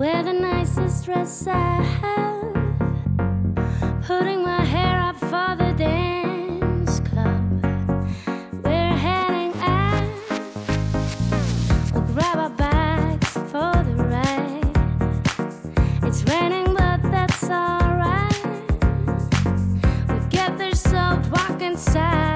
Wear the nicest dress I have. Putting my hair up for the dance club. We're heading out. We'll grab our bags for the ride. It's raining, but that's alright. We get there soaked, walk inside.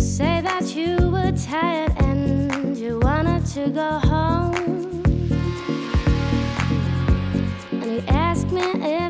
say that you were tired and you wanted to go home. And you asked me if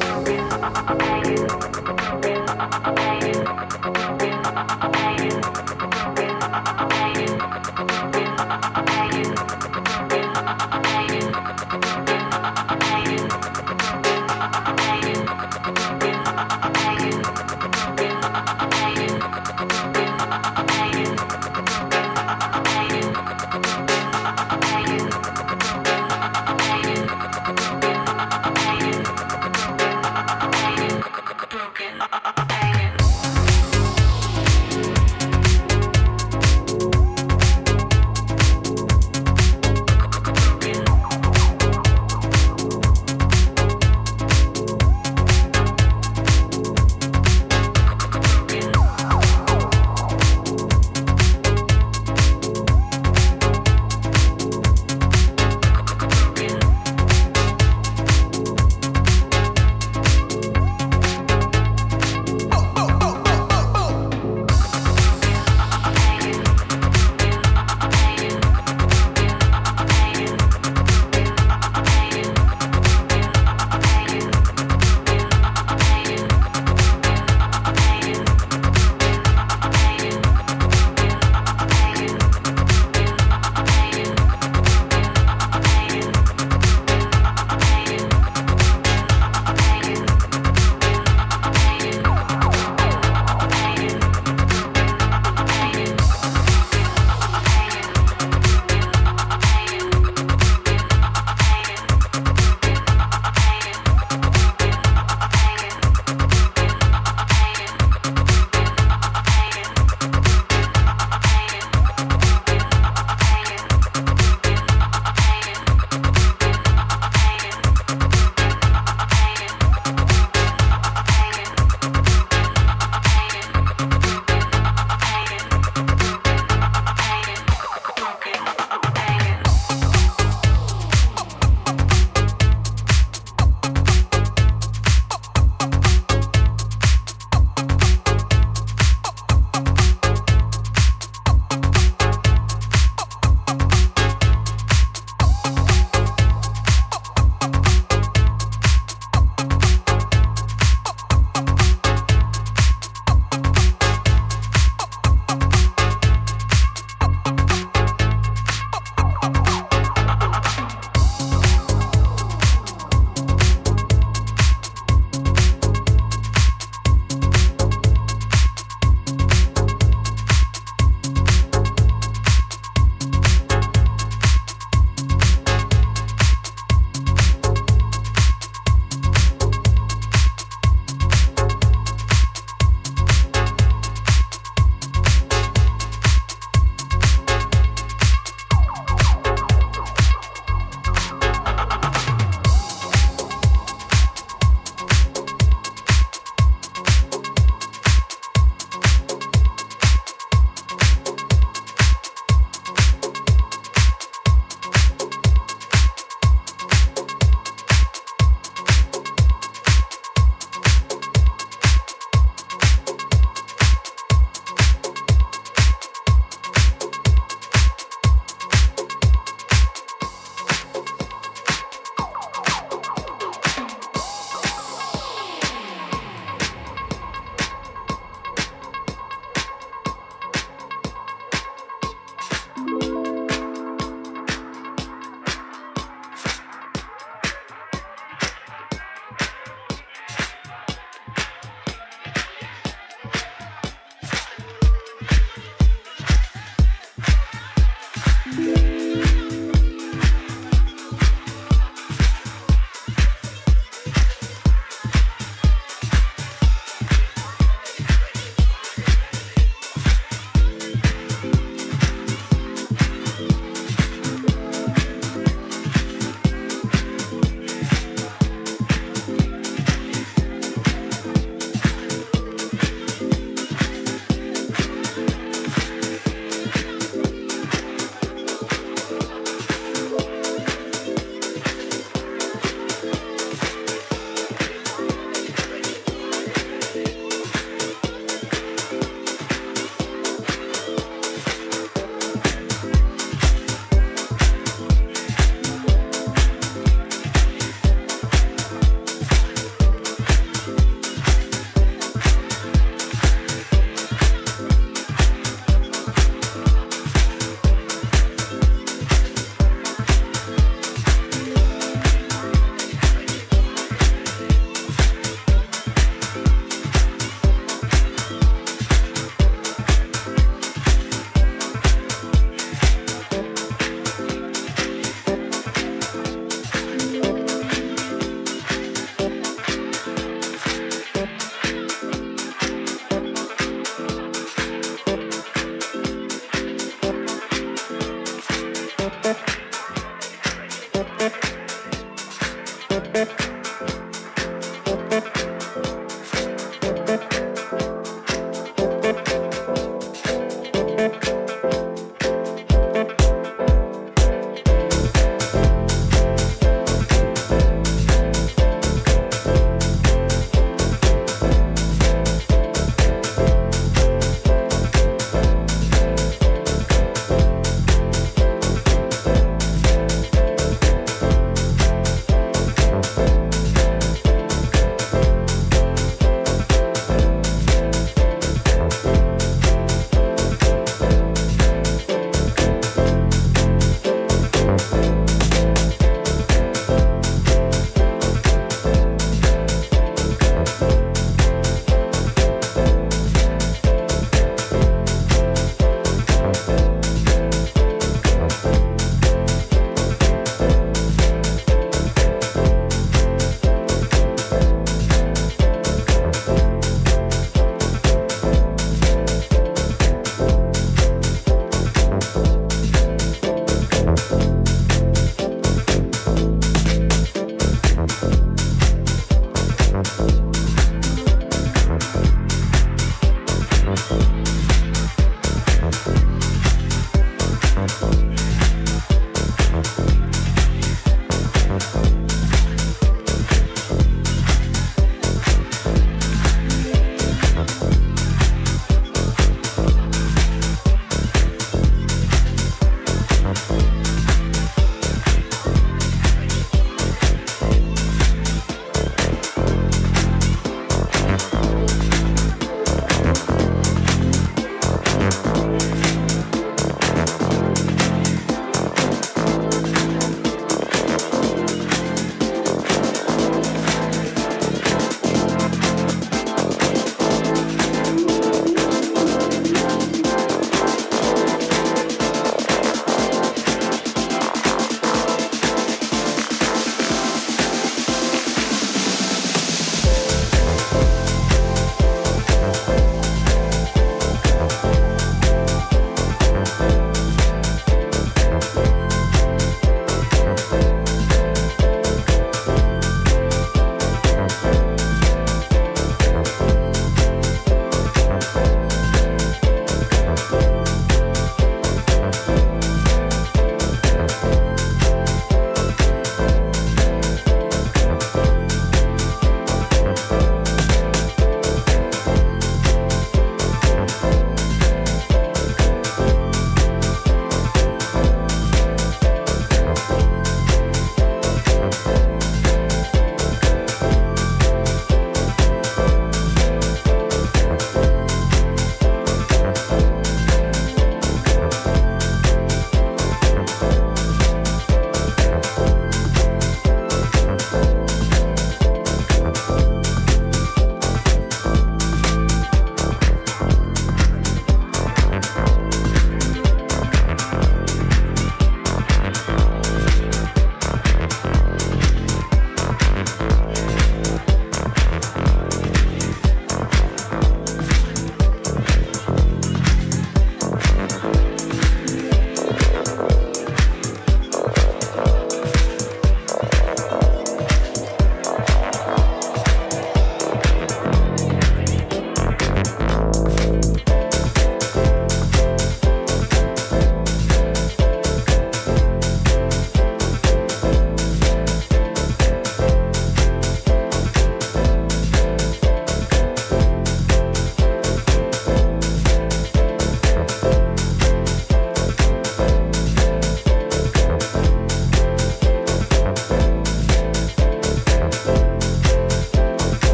Thank you.